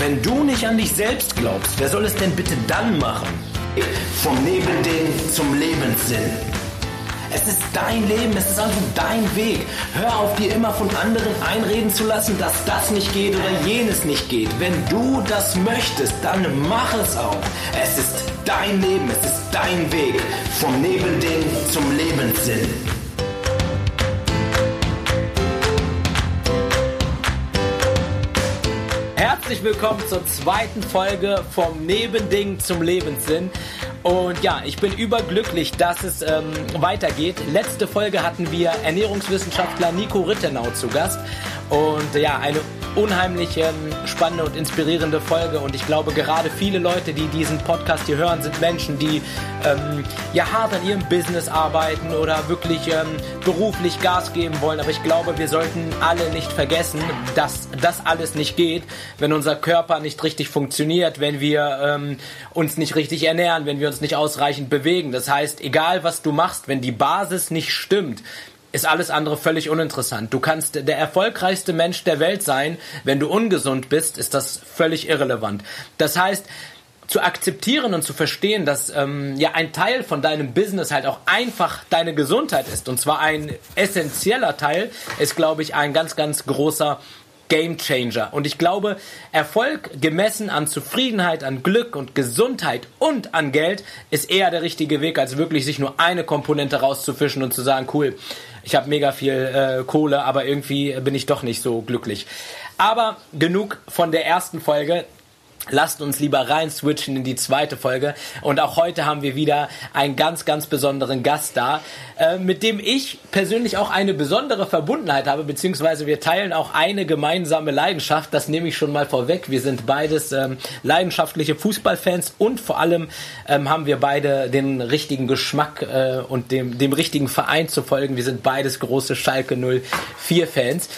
Wenn du nicht an dich selbst glaubst, wer soll es denn bitte dann machen? Vom Nebelding zum Lebenssinn. Es ist dein Leben, es ist also dein Weg. Hör auf, dir immer von anderen einreden zu lassen, dass das nicht geht oder jenes nicht geht. Wenn du das möchtest, dann mach es auch. Es ist dein Leben, es ist dein Weg. Vom Nebelding zum Lebenssinn. Herzlich willkommen zur zweiten Folge vom Nebending zum Lebenssinn. Und ja, ich bin überglücklich, dass es ähm, weitergeht. Letzte Folge hatten wir Ernährungswissenschaftler Nico Rittenau zu Gast. Und ja, eine unheimlich spannende und inspirierende Folge. Und ich glaube, gerade viele Leute, die diesen Podcast hier hören, sind Menschen, die ähm, ja hart an ihrem Business arbeiten oder wirklich ähm, beruflich Gas geben wollen. Aber ich glaube, wir sollten alle nicht vergessen, dass das alles nicht geht, wenn unser Körper nicht richtig funktioniert, wenn wir ähm, uns nicht richtig ernähren, wenn wir uns nicht ausreichend bewegen. Das heißt, egal was du machst, wenn die Basis nicht stimmt, ist alles andere völlig uninteressant. Du kannst der erfolgreichste Mensch der Welt sein, wenn du ungesund bist, ist das völlig irrelevant. Das heißt, zu akzeptieren und zu verstehen, dass ähm, ja ein Teil von deinem Business halt auch einfach deine Gesundheit ist und zwar ein essentieller Teil, ist glaube ich ein ganz ganz großer Game Changer. Und ich glaube, Erfolg gemessen an Zufriedenheit, an Glück und Gesundheit und an Geld ist eher der richtige Weg, als wirklich sich nur eine Komponente rauszufischen und zu sagen, cool, ich habe mega viel äh, Kohle, aber irgendwie bin ich doch nicht so glücklich. Aber genug von der ersten Folge. Lasst uns lieber rein switchen in die zweite Folge. Und auch heute haben wir wieder einen ganz, ganz besonderen Gast da, äh, mit dem ich persönlich auch eine besondere Verbundenheit habe, beziehungsweise wir teilen auch eine gemeinsame Leidenschaft. Das nehme ich schon mal vorweg. Wir sind beides ähm, leidenschaftliche Fußballfans und vor allem ähm, haben wir beide den richtigen Geschmack äh, und dem, dem richtigen Verein zu folgen. Wir sind beides große Schalke 04 Fans.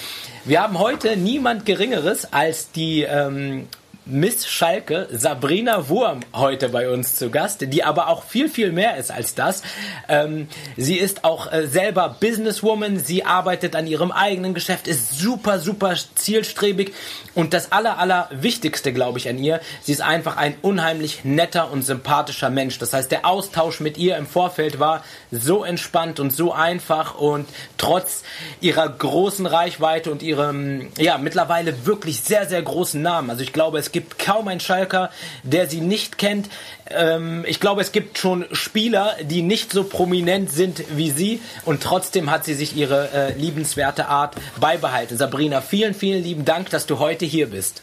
Wir haben heute niemand Geringeres als die ähm, Miss Schalke, Sabrina Wurm, heute bei uns zu Gast, die aber auch viel, viel mehr ist als das. Ähm, sie ist auch äh, selber Businesswoman, sie arbeitet an ihrem eigenen Geschäft, ist super, super zielstrebig und das aller, aller Wichtigste, glaube ich, an ihr, sie ist einfach ein unheimlich netter und sympathischer Mensch. Das heißt, der Austausch mit ihr im Vorfeld war so entspannt und so einfach und trotz ihrer großen Reichweite und ihrem, ja, mittlerweile wirklich sehr, sehr großen Namen. Also ich glaube, es gibt kaum einen Schalker, der sie nicht kennt. Ähm, ich glaube, es gibt schon Spieler, die nicht so prominent sind wie sie und trotzdem hat sie sich ihre äh, liebenswerte Art beibehalten. Sabrina, vielen, vielen lieben Dank, dass du heute hier bist.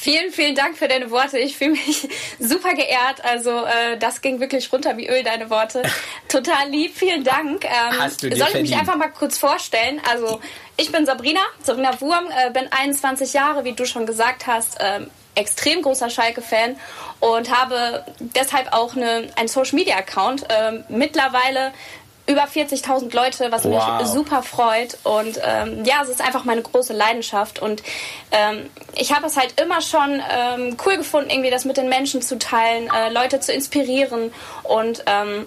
Vielen, vielen Dank für deine Worte. Ich fühle mich super geehrt. Also äh, das ging wirklich runter wie Öl, deine Worte. Total lieb, vielen Dank. Ähm, Hast du dir soll ich mich einfach mal kurz vorstellen? Also ich bin Sabrina, Sabrina Wurm, äh, bin 21 Jahre, wie du schon gesagt hast, ähm, extrem großer Schalke-Fan und habe deshalb auch eine, einen Social-Media-Account. Ähm, mittlerweile über 40.000 Leute, was Wow. mich super freut. Und ähm, ja, es ist einfach meine große Leidenschaft. Und ähm, ich habe es halt immer schon ähm, cool gefunden, irgendwie das mit den Menschen zu teilen, äh, Leute zu inspirieren und ähm,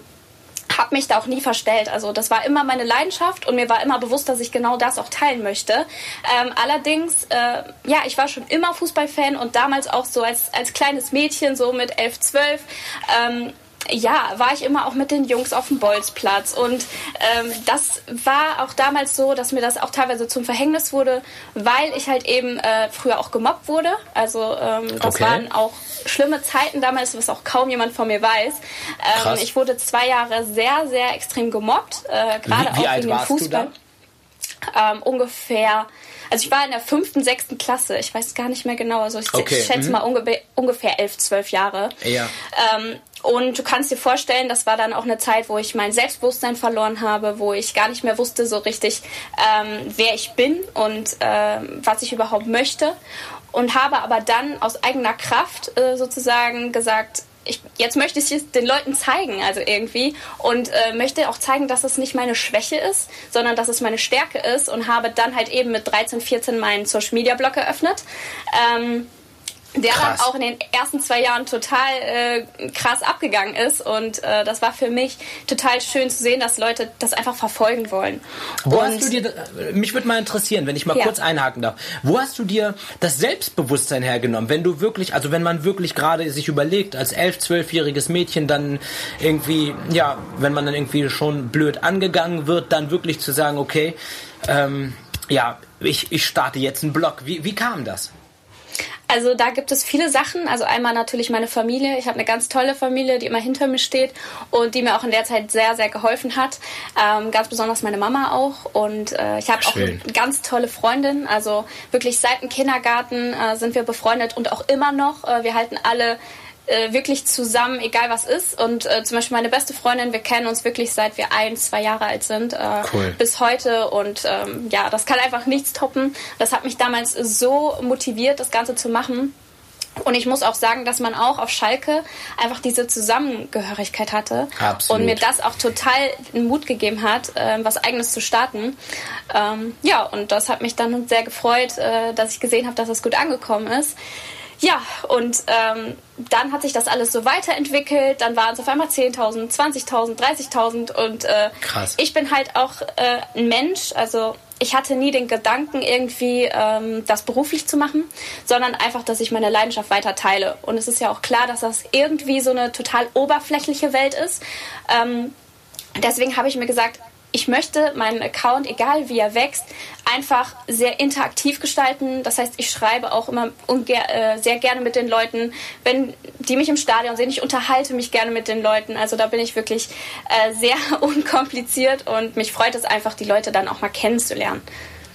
habe mich da auch nie verstellt. Also das war immer meine Leidenschaft und mir war immer bewusst, dass ich genau das auch teilen möchte. Ähm, allerdings, äh, ja, ich war schon immer Fußballfan und damals auch so als, als kleines Mädchen, so mit 11, 12. Ähm, ja, war ich immer auch mit den Jungs auf dem Bolzplatz. Und ähm, das war auch damals so, dass mir das auch teilweise zum Verhängnis wurde, weil ich halt eben äh, früher auch gemobbt wurde. Also ähm, das Okay. waren auch schlimme Zeiten damals, was auch kaum jemand von mir weiß. Ähm, ich wurde zwei Jahre sehr, sehr extrem gemobbt, äh, gerade auch wegen dem Fußball. Ähm, ungefähr, also ich war in der fünften, sechsten Klasse, ich weiß gar nicht mehr genau, also ich, Okay, ich schätze mhm. mal unge ungefähr elf, zwölf Jahre. Ja. Ähm, und du kannst dir vorstellen, das war dann auch eine Zeit, wo ich mein Selbstbewusstsein verloren habe, wo ich gar nicht mehr wusste so richtig, ähm, wer ich bin und ähm, was ich überhaupt möchte. Und habe aber dann aus eigener Kraft äh, sozusagen gesagt, ich, jetzt möchte ich es den Leuten zeigen, also irgendwie. Und äh, möchte auch zeigen, dass es nicht meine Schwäche ist, sondern dass es meine Stärke ist. Und habe dann halt eben mit 13, 14 meinen Social Media Blog eröffnet. Ähm, der krass. dann auch in den ersten zwei Jahren total äh, krass abgegangen ist. Und äh, das war für mich total schön zu sehen, dass Leute das einfach verfolgen wollen. Wo und hast du dir, mich würde mal interessieren, wenn ich mal ja. kurz einhaken darf, wo hast du dir das Selbstbewusstsein hergenommen, wenn du wirklich, also wenn man wirklich gerade sich überlegt, als elf, zwölfjähriges Mädchen dann irgendwie, ja, wenn man dann irgendwie schon blöd angegangen wird, dann wirklich zu sagen, okay, ähm, ja, ich, ich starte jetzt einen Blog. Wie, wie kam das? Also da gibt es viele Sachen. Also einmal natürlich meine Familie. Ich habe eine ganz tolle Familie, die immer hinter mir steht und die mir auch in der Zeit sehr, sehr geholfen hat. Ähm, ganz besonders meine Mama auch. Und äh, ich habe auch eine ganz tolle Freundin. Also wirklich seit dem Kindergarten äh, sind wir befreundet und auch immer noch. Äh, wir halten alle äh, wirklich zusammen, egal was ist. Und äh, zum Beispiel meine beste Freundin, wir kennen uns wirklich seit wir ein, zwei Jahre alt sind, äh, cool. bis heute. Und ähm, ja, das kann einfach nichts toppen. Das hat mich damals so motiviert, das Ganze zu machen. Und ich muss auch sagen, dass man auch auf Schalke einfach diese Zusammengehörigkeit hatte Absolut. und mir das auch total Mut gegeben hat, äh, was eigenes zu starten. Ähm, ja, und das hat mich dann sehr gefreut, äh, dass ich gesehen habe, dass es gut angekommen ist. Ja, und ähm, dann hat sich das alles so weiterentwickelt. Dann waren es auf einmal 10.000, 20.000, 30.000 und äh, Krass. ich bin halt auch äh, ein Mensch. Also ich hatte nie den Gedanken, irgendwie ähm, das beruflich zu machen, sondern einfach, dass ich meine Leidenschaft weiter teile. Und es ist ja auch klar, dass das irgendwie so eine total oberflächliche Welt ist. Ähm, deswegen habe ich mir gesagt, ich möchte meinen Account, egal wie er wächst, einfach sehr interaktiv gestalten. Das heißt, ich schreibe auch immer äh, sehr gerne mit den Leuten, wenn die mich im Stadion sehen. Ich unterhalte mich gerne mit den Leuten. Also da bin ich wirklich äh, sehr unkompliziert und mich freut es einfach, die Leute dann auch mal kennenzulernen.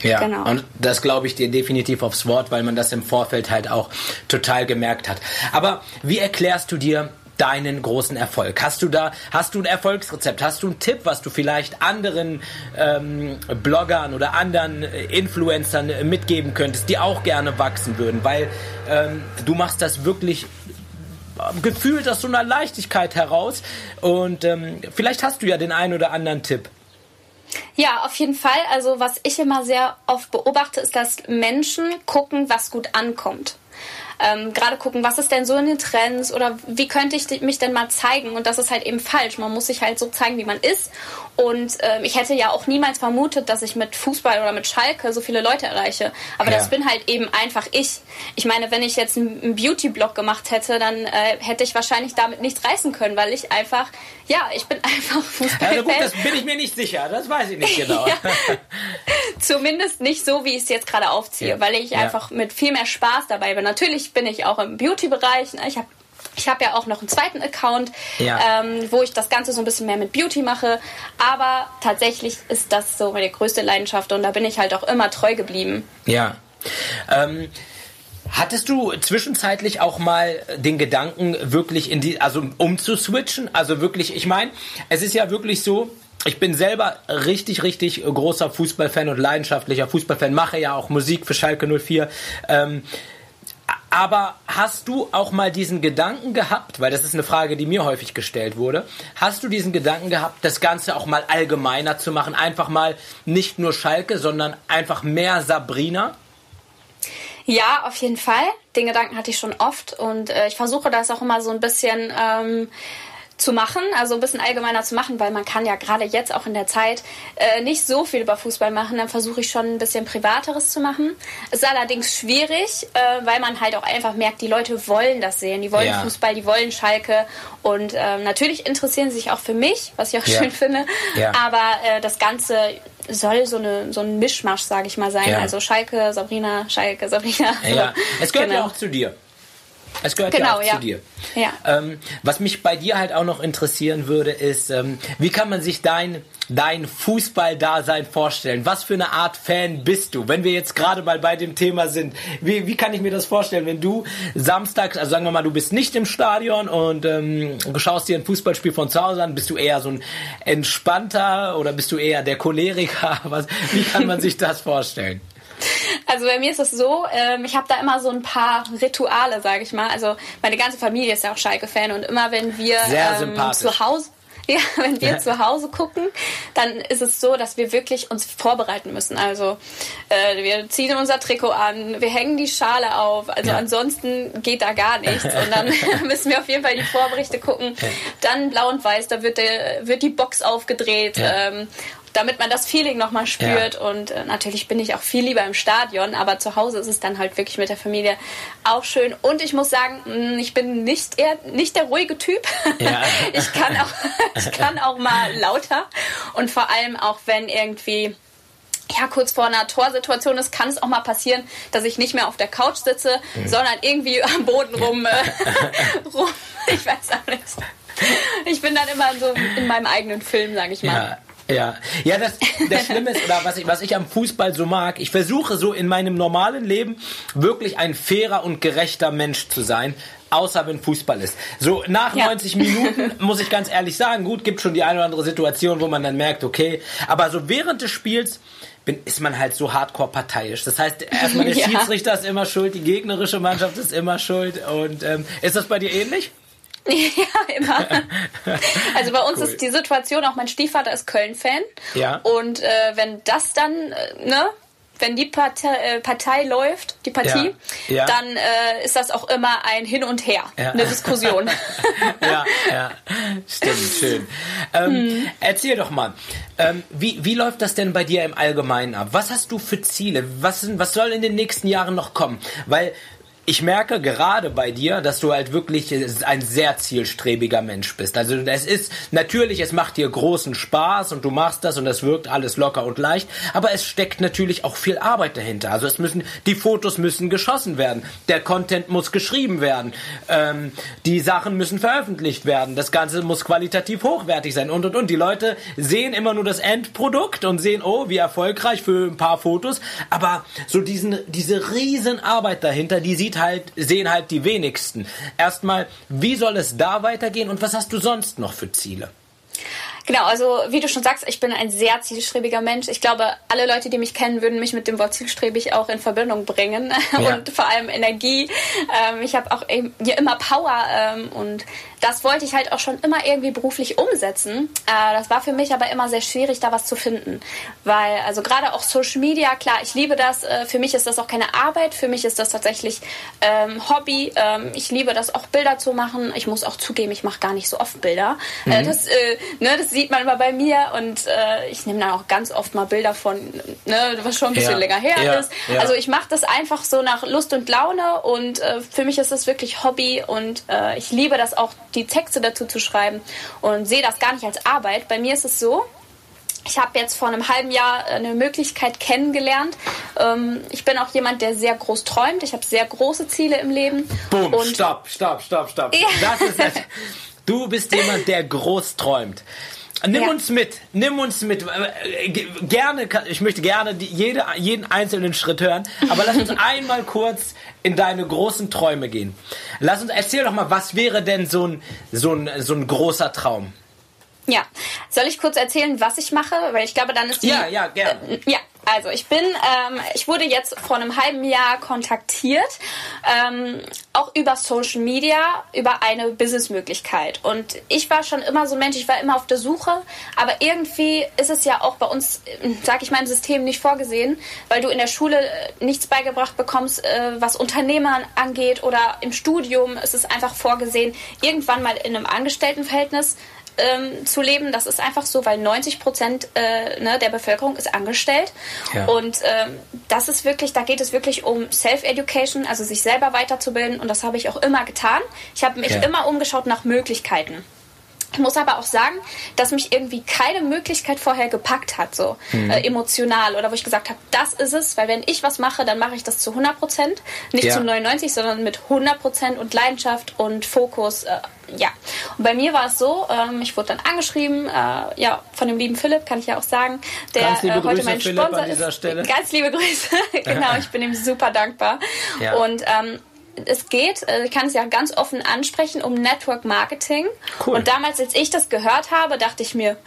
Ja, genau. und das glaube ich dir definitiv aufs Wort, weil man das im Vorfeld halt auch total gemerkt hat. Aber wie erklärst du dir deinen großen Erfolg? Hast du da, hast du ein Erfolgsrezept? Hast du einen Tipp, was du vielleicht anderen ähm, Bloggern oder anderen äh, Influencern äh, mitgeben könntest, die auch gerne wachsen würden? Weil ähm, du machst das wirklich äh, gefühlt aus so einer Leichtigkeit heraus und ähm, vielleicht hast du ja den einen oder anderen Tipp. Ja, auf jeden Fall. Also was ich immer sehr oft beobachte, ist, dass Menschen gucken, was gut ankommt ähm, gerade gucken, was ist denn so in den Trends oder wie könnte ich mich denn mal zeigen? Und das ist halt eben falsch. Man muss sich halt so zeigen, wie man ist. Und ähm, ich hätte ja auch niemals vermutet, dass ich mit Fußball oder mit Schalke so viele Leute erreiche. Aber ja. das bin halt eben einfach ich. Ich meine, wenn ich jetzt einen Beauty-Blog gemacht hätte, dann äh, hätte ich wahrscheinlich damit nichts reißen können, weil ich einfach, ja, ich bin einfach Fußball. Ja, gut, das bin ich mir nicht sicher. Das weiß ich nicht genau. ja. Zumindest nicht so, wie ich es jetzt gerade aufziehe, ja. weil ich einfach mit viel mehr Spaß dabei bin. Natürlich bin ich auch im Beauty-Bereich. Ne? Ich habe ich habe ja auch noch einen zweiten Account, ja. ähm, wo ich das Ganze so ein bisschen mehr mit Beauty mache. Aber tatsächlich ist das so meine größte Leidenschaft und da bin ich halt auch immer treu geblieben. Ja. Ähm, hattest du zwischenzeitlich auch mal den Gedanken, wirklich in die, also umzuswitchen? Also wirklich, ich meine, es ist ja wirklich so, ich bin selber richtig, richtig großer Fußballfan und leidenschaftlicher Fußballfan, mache ja auch Musik für Schalke 04. Ähm, aber hast du auch mal diesen Gedanken gehabt, weil das ist eine Frage, die mir häufig gestellt wurde, hast du diesen Gedanken gehabt, das Ganze auch mal allgemeiner zu machen, einfach mal nicht nur Schalke, sondern einfach mehr Sabrina? Ja, auf jeden Fall. Den Gedanken hatte ich schon oft und äh, ich versuche das auch immer so ein bisschen ähm, zu machen, also ein bisschen allgemeiner zu machen, weil man kann ja gerade jetzt auch in der Zeit äh, nicht so viel über Fußball machen. Dann versuche ich schon ein bisschen Privateres zu machen. Es ist allerdings schwierig, äh, weil man halt auch einfach merkt, die Leute wollen das sehen. Die wollen ja. Fußball, die wollen Schalke. Und äh, natürlich interessieren sie sich auch für mich, was ich auch ja. schön finde. Ja. Aber äh, das Ganze soll so, eine, so ein Mischmasch, sage ich mal, sein. Also Schalke, Sabrina, Schalke, Sabrina. Ja, es gehört genau. ja auch zu dir. Es gehört genau, ja auch ja. zu dir. Ja. Ähm, was mich bei dir halt auch noch interessieren würde, ist, ähm, wie kann man sich dein, dein Fußball-Dasein vorstellen? Was für eine Art Fan bist du? Wenn wir jetzt gerade mal bei dem Thema sind, wie, wie kann ich mir das vorstellen, wenn du samstags, also sagen wir mal, du bist nicht im Stadion und ähm, schaust dir ein Fußballspiel von zu Hause an, bist du eher so ein entspannter oder bist du eher der Choleriker? Was, wie kann man sich das vorstellen? Also bei mir ist es so, ähm, ich habe da immer so ein paar Rituale, sage ich mal. Also meine ganze Familie ist ja auch Schalke-Fan und immer wenn wir ähm, zu Hause Ja, wenn wir ja. zu Hause gucken, dann ist es so, dass wir wirklich uns vorbereiten müssen. Also äh, wir ziehen unser Trikot an, wir hängen die Schale auf. Also ja. ansonsten geht da gar nichts. Und dann müssen wir auf jeden Fall die Vorberichte gucken. Dann blau und weiß, da wird, der, wird die Box aufgedreht. Ähm, damit man das Feeling nochmal spürt. Ja. Und äh, natürlich bin ich auch viel lieber im Stadion, aber zu Hause ist es dann halt wirklich mit der Familie auch schön. Und ich muss sagen, mm, ich bin nicht eher nicht der ruhige Typ. Ja. ich kann auch ich kann auch mal lauter und vor allem auch wenn irgendwie ja, kurz vor einer Torsituation ist, kann es auch mal passieren, dass ich nicht mehr auf der Couch sitze, mhm. sondern irgendwie am Boden rum, äh, rum. Ich weiß auch nicht. Ich bin dann immer so in meinem eigenen Film, sage ich mal. Ja. Ja, ja, das, das Schlimme ist, oder was ich, was ich am Fußball so mag, ich versuche so in meinem normalen Leben wirklich ein fairer und gerechter Mensch zu sein, außer wenn Fußball ist. So nach ja. 90 Minuten muss ich ganz ehrlich sagen, gut, gibt schon die eine oder andere Situation, wo man dann merkt, okay, aber so während des Spiels bin, ist man halt so hardcore parteiisch. Das heißt, erstmal der ja. Schiedsrichter ist immer schuld, die gegnerische Mannschaft ist immer schuld. Und ähm, ist das bei dir ähnlich? Ja, immer. Also bei uns cool. ist die Situation, auch mein Stiefvater ist Köln-Fan. Ja. Und äh, wenn das dann, äh, ne, wenn die Partei, äh, Partei läuft, die Partie, ja. Ja. dann äh, ist das auch immer ein Hin und Her, ja. eine Diskussion. ja, ja, stimmt, schön. Ähm, hm. Erzähl doch mal, ähm, wie, wie läuft das denn bei dir im Allgemeinen ab? Was hast du für Ziele? Was, was soll in den nächsten Jahren noch kommen? Weil ich merke gerade bei dir, dass du halt wirklich ein sehr zielstrebiger Mensch bist. Also es ist natürlich, es macht dir großen Spaß und du machst das und das wirkt alles locker und leicht, aber es steckt natürlich auch viel Arbeit dahinter. Also es müssen die Fotos müssen geschossen werden, der Content muss geschrieben werden, ähm, die Sachen müssen veröffentlicht werden, das Ganze muss qualitativ hochwertig sein und und und. Die Leute sehen immer nur das Endprodukt und sehen, oh, wie erfolgreich für ein paar Fotos, aber so diesen diese riesen Arbeit dahinter, die sieht halt, sehen halt die wenigsten. Erstmal, wie soll es da weitergehen und was hast du sonst noch für Ziele? Genau, also wie du schon sagst, ich bin ein sehr zielstrebiger Mensch. Ich glaube, alle Leute, die mich kennen, würden mich mit dem Wort zielstrebig auch in Verbindung bringen ja. und vor allem Energie. Ähm, ich habe auch immer Power ähm, und das wollte ich halt auch schon immer irgendwie beruflich umsetzen. Äh, das war für mich aber immer sehr schwierig, da was zu finden. Weil, also gerade auch Social Media, klar, ich liebe das. Äh, für mich ist das auch keine Arbeit. Für mich ist das tatsächlich ähm, Hobby. Ähm, ich liebe das auch, Bilder zu machen. Ich muss auch zugeben, ich mache gar nicht so oft Bilder. Äh, mhm. Äh, das, äh, ne, das sieht man immer bei mir und äh, ich nehme dann auch ganz oft mal Bilder von, ne, was schon ein bisschen ja. länger her ja. ist. Ja. Also ich mache das einfach so nach Lust und Laune und für mich ist das wirklich Hobby und ich liebe das auch die Texte dazu zu schreiben und sehe das gar nicht als Arbeit. Bei mir ist es so, ich habe jetzt vor einem halben Jahr eine Möglichkeit kennengelernt. Ähm, ich bin auch jemand, der sehr groß träumt. Ich habe sehr große Ziele im Leben. Boom, und stopp, stopp, stopp, stopp. Ja. Das ist es. Du bist jemand, der groß träumt. Nimm ja. uns mit, nimm uns mit. Äh, gerne, ich möchte gerne die, jede, jeden einzelnen Schritt hören, aber lass uns einmal kurz in deine großen Träume gehen. Lass uns, erzähl doch mal, was wäre denn so ein, so ein, so ein großer Traum? Ja, soll ich kurz erzählen, was ich mache? Weil ich glaube, dann ist die. Ja, ja, gerne. Äh, ja, also ich bin, ähm, ich wurde jetzt vor einem halben Jahr kontaktiert, ähm, auch über Social Media, über eine Businessmöglichkeit. Und ich war schon immer so ein Mensch, ich war immer auf der Suche, aber irgendwie ist es ja auch bei uns, sag ich mal, im System nicht vorgesehen, weil du in der Schule äh, nichts beigebracht bekommst, äh, was Unternehmern angeht oder im Studium ist es einfach vorgesehen, irgendwann mal in einem Angestelltenverhältnis ähm, zu leben. Das ist einfach so, weil 90 Prozent äh, ne, der Bevölkerung ist angestellt. Ja. Und ähm, das ist wirklich, da geht es wirklich um Self-Education, also sich selber weiterzubilden. Und das habe ich auch immer getan. Ich habe mich ja. immer umgeschaut nach Möglichkeiten. Ich muss aber auch sagen, dass mich irgendwie keine Möglichkeit vorher gepackt hat, so mhm. äh, emotional oder wo ich gesagt habe, das ist es, weil wenn ich was mache, dann mache ich das zu 100 Prozent, nicht ja. zu 99, sondern mit 100 Prozent und Leidenschaft und Fokus. Äh, ja, und bei mir war es so, ähm, ich wurde dann angeschrieben, äh, ja, von dem lieben Philipp, kann ich ja auch sagen, der ganz liebe äh, heute Grüße, mein Sponsor an dieser Stelle. ist. Ganz liebe Grüße, genau, ich bin ihm super dankbar. Ja. Und ähm, es geht, äh, ich kann es ja ganz offen ansprechen, um Network Marketing. Cool. Und damals, als ich das gehört habe, dachte ich mir,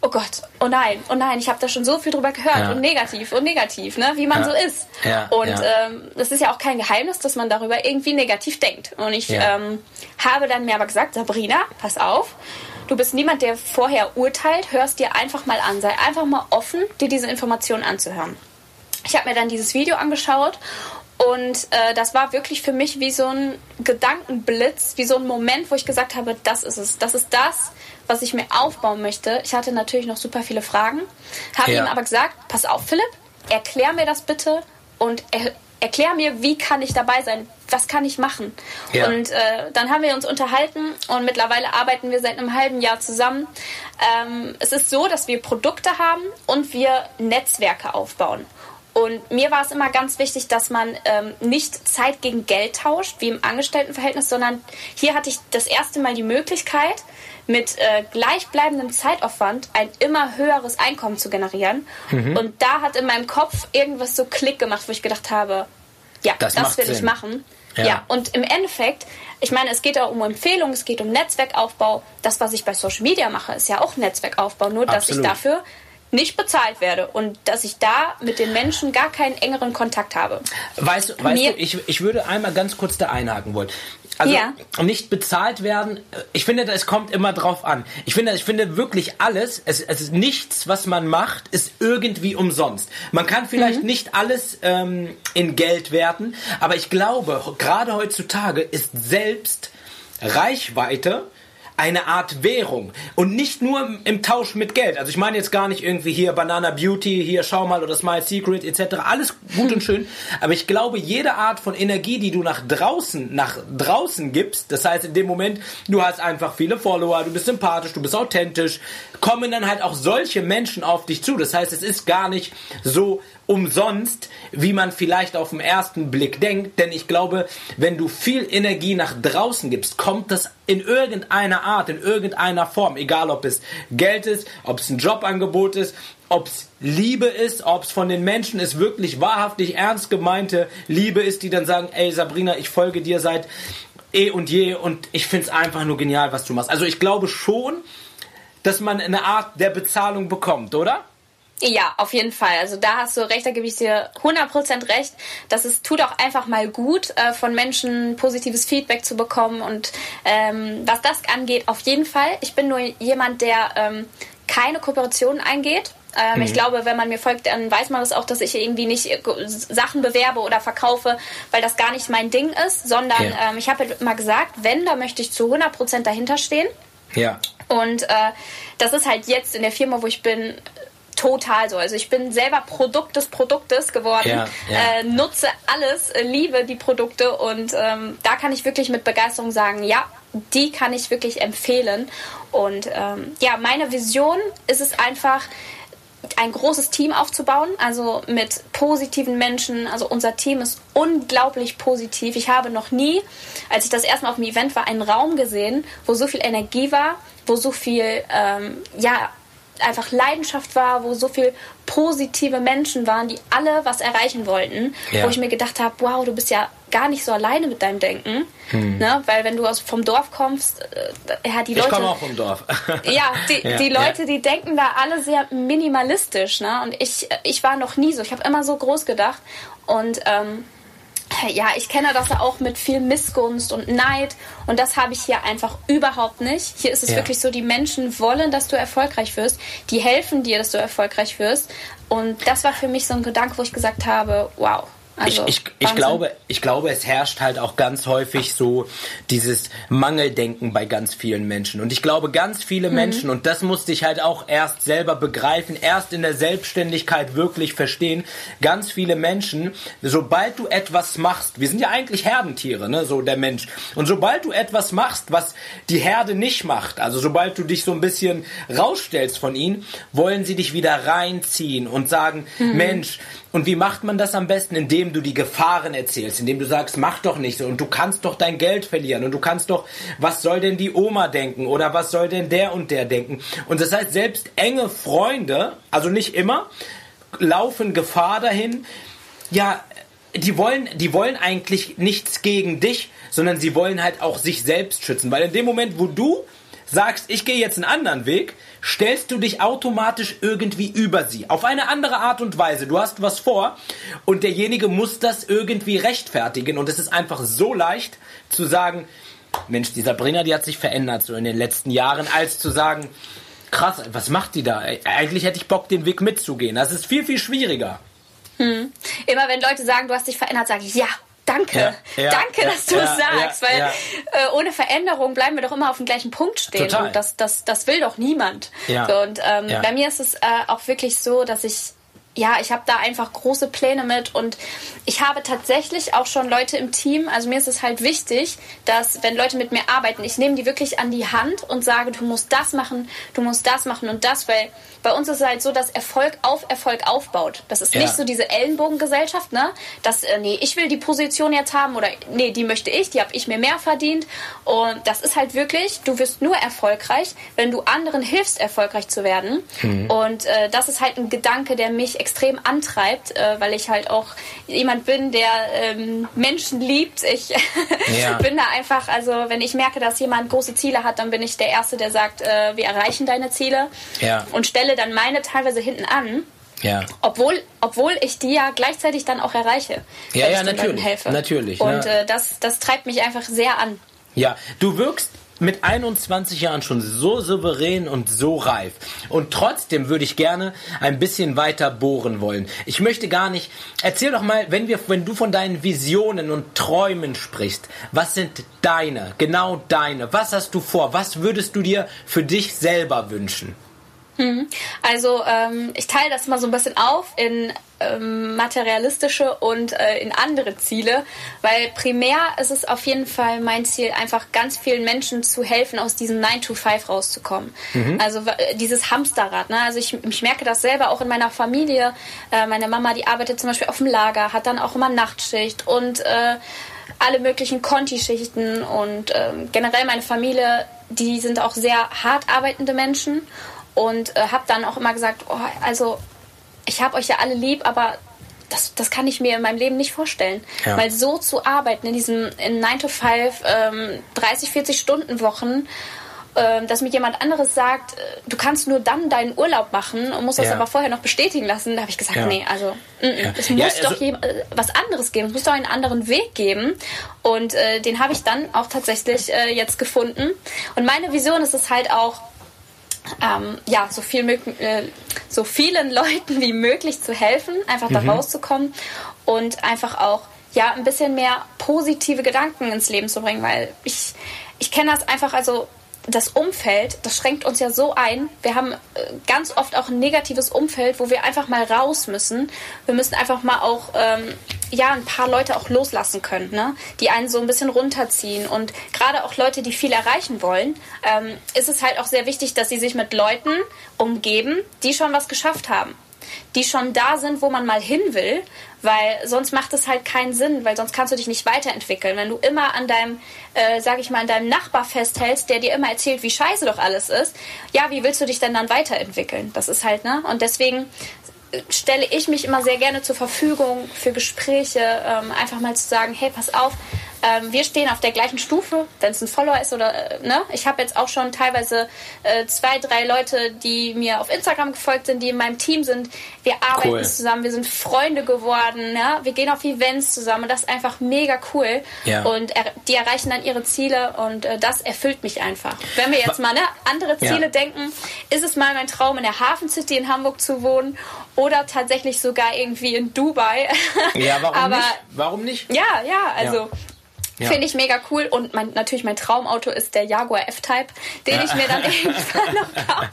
oh Gott, oh nein, oh nein, ich habe da schon so viel drüber gehört ja. und negativ und negativ, ne, wie man ja. so ist. Ja. Und ähm, das ist ja auch kein Geheimnis, dass man darüber irgendwie negativ denkt. Und ich ähm, habe dann mir aber gesagt, Sabrina, pass auf, du bist niemand, der vorher urteilt, hörst dir einfach mal an. Sei einfach mal offen, dir diese Informationen anzuhören. Ich habe mir dann dieses Video angeschaut und äh, das war wirklich für mich wie so ein Gedankenblitz, wie so ein Moment, wo ich gesagt habe, das ist es, das ist das, was ich mir aufbauen möchte. Ich hatte natürlich noch super viele Fragen, habe ja. ihm aber gesagt, pass auf, Philipp, erklär mir das bitte und er, erklär mir, wie kann ich dabei sein, was kann ich machen. Ja. Und äh, dann haben wir uns unterhalten und mittlerweile arbeiten wir seit einem halben Jahr zusammen. Ähm, es ist so, dass wir Produkte haben und wir Netzwerke aufbauen. Und mir war es immer ganz wichtig, dass man ähm, nicht Zeit gegen Geld tauscht, wie im Angestelltenverhältnis, sondern hier hatte ich das erste Mal die Möglichkeit, mit äh, gleichbleibendem Zeitaufwand ein immer höheres Einkommen zu generieren. Mhm. Und da hat in meinem Kopf irgendwas so Klick gemacht, wo ich gedacht habe, ja, das, das will Sinn. ich machen. Ja. ja, und im Endeffekt, ich meine, es geht auch um Empfehlungen, es geht um Netzwerkaufbau. Das, was ich bei Social Media mache, ist ja auch Netzwerkaufbau, nur dass Absolut. ich dafür nicht bezahlt werde und dass ich da mit den Menschen gar keinen engeren Kontakt habe. Weißt, weißt du, ich, ich würde einmal ganz kurz da einhaken wollen. Also ja. nicht bezahlt werden, ich finde, es kommt immer drauf an. Ich finde, ich finde wirklich alles, es, es ist nichts, was man macht, ist irgendwie umsonst. Man kann vielleicht mhm. nicht alles ähm, in Geld werten, aber ich glaube, gerade heutzutage ist selbst Reichweite eine Art Währung und nicht nur im Tausch mit Geld. Also ich meine jetzt gar nicht irgendwie hier Banana Beauty, hier schau mal oder Smile Secret etc. Alles gut und schön, aber ich glaube, jede Art von Energie, die du nach draußen, nach draußen gibst, das heißt in dem Moment, du hast einfach viele Follower, du bist sympathisch, du bist authentisch, kommen dann halt auch solche Menschen auf dich zu. Das heißt, es ist gar nicht so umsonst, wie man vielleicht auf den ersten Blick denkt. Denn ich glaube, wenn du viel Energie nach draußen gibst, kommt das in irgendeiner Art, in irgendeiner Form, egal ob es Geld ist, ob es ein Jobangebot ist, ob es Liebe ist, ob es von den Menschen ist, wirklich wahrhaftig ernst gemeinte Liebe ist, die dann sagen, ey Sabrina, ich folge dir seit eh und je und ich finde es einfach nur genial, was du machst. Also ich glaube schon, dass man eine Art der Bezahlung bekommt, oder? Ja, auf jeden Fall. Also da hast du recht, da gebe ich dir 100% recht. dass es tut auch einfach mal gut, äh, von Menschen positives Feedback zu bekommen. Und ähm, was das angeht, auf jeden Fall. Ich bin nur jemand, der ähm, keine Kooperationen eingeht. Ähm, mhm. Ich glaube, wenn man mir folgt, dann weiß man das auch, dass ich irgendwie nicht äh, Sachen bewerbe oder verkaufe, weil das gar nicht mein Ding ist, sondern ja. ähm, ich habe immer gesagt, wenn, da möchte ich zu 100% dahinter stehen. Ja. Und äh, das ist halt jetzt in der Firma, wo ich bin, total so. Also ich bin selber Produkt des Produktes geworden, ja, ja. Äh, nutze alles, äh, liebe die Produkte und ähm, da kann ich wirklich mit Begeisterung sagen, ja, die kann ich wirklich empfehlen. Und ähm, ja, meine Vision ist es einfach, ein großes Team aufzubauen, also mit positiven Menschen. Also unser Team ist unglaublich positiv. Ich habe noch nie, als ich das erste Mal auf dem Event war, einen Raum gesehen, wo so viel Energie war, wo so viel ähm, ja einfach Leidenschaft war, wo so viel positive Menschen waren, die alle was erreichen wollten, ja. wo ich mir gedacht habe, wow, du bist ja gar nicht so alleine mit deinem Denken, hm. ne? weil wenn du aus vom Dorf kommst, äh, ja die Leute, ich komme auch vom Dorf, ja, die, ja, die Leute, ja. die denken da alle sehr minimalistisch, ne? Und ich, ich war noch nie so, ich habe immer so groß gedacht und ähm, ja, ich kenne das auch mit viel Missgunst und Neid und das habe ich hier einfach überhaupt nicht. Hier ist es ja. wirklich so, die Menschen wollen, dass du erfolgreich wirst, die helfen dir, dass du erfolgreich wirst und das war für mich so ein Gedanke, wo ich gesagt habe, wow, also, ich, ich, ich, glaube, ich glaube, es herrscht halt auch ganz häufig so dieses Mangeldenken bei ganz vielen Menschen. Und ich glaube, ganz viele mhm. Menschen, und das musste ich halt auch erst selber begreifen, erst in der Selbstständigkeit wirklich verstehen, ganz viele Menschen, sobald du etwas machst, wir sind ja eigentlich Herdentiere, ne, so der Mensch. Und sobald du etwas machst, was die Herde nicht macht, also sobald du dich so ein bisschen rausstellst von ihnen, wollen sie dich wieder reinziehen und sagen, mhm. Mensch, und wie macht man das am besten? Indem du die Gefahren erzählst, indem du sagst, mach doch nicht so und du kannst doch dein Geld verlieren und du kannst doch, was soll denn die Oma denken oder was soll denn der und der denken? Und das heißt, selbst enge Freunde, also nicht immer, laufen Gefahr dahin, ja, die wollen, die wollen eigentlich nichts gegen dich, sondern sie wollen halt auch sich selbst schützen. Weil in dem Moment, wo du sagst, ich gehe jetzt einen anderen Weg, stellst du dich automatisch irgendwie über sie. Auf eine andere Art und Weise. Du hast was vor und derjenige muss das irgendwie rechtfertigen. Und es ist einfach so leicht zu sagen, Mensch, die Sabrina, die hat sich verändert so in den letzten Jahren, als zu sagen, krass, was macht die da? Eigentlich hätte ich Bock, den Weg mitzugehen. Das ist viel, viel schwieriger. Hm. Immer wenn Leute sagen, du hast dich verändert, sage ich, ja, danke. Ja, ja, danke, dass du es sagst. weil äh, ohne Veränderung bleiben wir doch immer auf dem gleichen Punkt stehen. Total. Und das, das, das will doch niemand. So, und ähm, bei mir ist es äh, auch wirklich so, dass ich ja, ich habe da einfach große Pläne mit und ich habe tatsächlich auch schon Leute im Team. Also mir ist es halt wichtig, dass wenn Leute mit mir arbeiten, ich nehme die wirklich an die Hand und sage, du musst das machen, du musst das machen und das, weil bei uns ist es halt so, dass Erfolg auf Erfolg aufbaut. Das ist ja. nicht so diese Ellenbogengesellschaft, ne? Dass, äh, nee, ich will die Position jetzt haben oder nee, die möchte ich, die habe ich mir mehr verdient. Und das ist halt wirklich, du wirst nur erfolgreich, wenn du anderen hilfst, erfolgreich zu werden. Mhm. Und äh, das ist halt ein Gedanke, der mich extrem antreibt, äh, weil ich halt auch jemand bin, der ähm, Menschen liebt. Ich ja. bin da einfach, also wenn ich merke, dass jemand große Ziele hat, dann bin ich der Erste, der sagt, äh, wir erreichen deine Ziele ja. und stelle dann meine teilweise hinten an. Ja. Obwohl, obwohl ich die ja gleichzeitig dann auch erreiche. Ja, ja, natürlich. Helfe. Natürlich. Und ne? äh, das, das treibt mich einfach sehr an. Ja, du wirkst mit 21 Jahren schon so souverän und so reif. Und trotzdem würde ich gerne ein bisschen weiter bohren wollen. Ich möchte gar nicht. Erzähl doch mal, wenn wir, wenn du von deinen Visionen und Träumen sprichst, was sind deine, genau deine? Was hast du vor? Was würdest du dir für dich selber wünschen? Mhm. Also ähm, ich teile das mal so ein bisschen auf in ähm, materialistische und äh, in andere Ziele, weil primär ist es auf jeden Fall mein Ziel, einfach ganz vielen Menschen zu helfen, aus diesem 9 to 5 rauszukommen. Mhm. Also äh, dieses Hamsterrad. Ne? Also ich, ich merke das selber auch in meiner Familie. Äh, meine Mama, die arbeitet zum Beispiel auf dem Lager, hat dann auch immer Nachtschicht und äh, alle möglichen Conti-Schichten und ähm, generell meine Familie, die sind auch sehr hart arbeitende Menschen und äh, habe dann auch immer gesagt, oh, also ich habe euch ja alle lieb, aber das, das kann ich mir in meinem Leben nicht vorstellen. Ja. Weil so zu arbeiten in diesen in 9 to 5, ähm, 30, 40 Stunden Wochen, ähm, dass mir jemand anderes sagt, äh, du kannst nur dann deinen Urlaub machen und musst das ja. aber vorher noch bestätigen lassen, da habe ich gesagt, ja. nee, also mm, mm, es muss also, doch äh, was anderes geben, es muss doch einen anderen Weg geben. Und äh, den habe ich dann auch tatsächlich äh, jetzt gefunden. Und meine Vision ist es halt auch, ähm, ja, so, viel, äh, so vielen Leuten wie möglich zu helfen, einfach mhm. da rauszukommen und einfach auch ja, ein bisschen mehr positive Gedanken ins Leben zu bringen, weil ich, ich kenne das einfach, also das Umfeld, das schränkt uns ja so ein. Wir haben äh, ganz oft auch ein negatives Umfeld, wo wir einfach mal raus müssen. Wir müssen einfach mal auch ähm, ja ein paar Leute auch loslassen können, ne? die einen so ein bisschen runterziehen. Und gerade auch Leute, die viel erreichen wollen, ähm, ist es halt auch sehr wichtig, dass sie sich mit Leuten umgeben, die schon was geschafft haben die schon da sind, wo man mal hin will, weil sonst macht es halt keinen Sinn, weil sonst kannst du dich nicht weiterentwickeln. Wenn du immer an deinem, äh, sag ich mal, an deinem Nachbar festhältst, der dir immer erzählt, wie scheiße doch alles ist, ja, wie willst du dich denn dann weiterentwickeln? Das ist halt, ne? Und deswegen äh, stelle ich mich immer sehr gerne zur Verfügung für Gespräche, ähm, einfach mal zu sagen, hey, pass auf, ähm, wir stehen auf der gleichen Stufe, wenn es ein Follower ist oder äh, ne. Ich habe jetzt auch schon teilweise äh, zwei, drei Leute, die mir auf Instagram gefolgt sind, die in meinem Team sind. Wir arbeiten cool. zusammen, wir sind Freunde geworden, ja. Wir gehen auf Events zusammen und das ist einfach mega cool. Ja. Und er, die erreichen dann ihre Ziele und äh, das erfüllt mich einfach. Wenn wir jetzt mal ne, andere Ziele ja. denken, ist es mal mein Traum, in der Hafen City in Hamburg zu wohnen oder tatsächlich sogar irgendwie in Dubai. Ja, warum Aber, nicht? Warum nicht? Ja, ja, also ja. Ja. Finde ich mega cool. Und mein, natürlich mein Traumauto ist der Jaguar F-Type, den ja. ich mir dann irgendwann noch kaufe.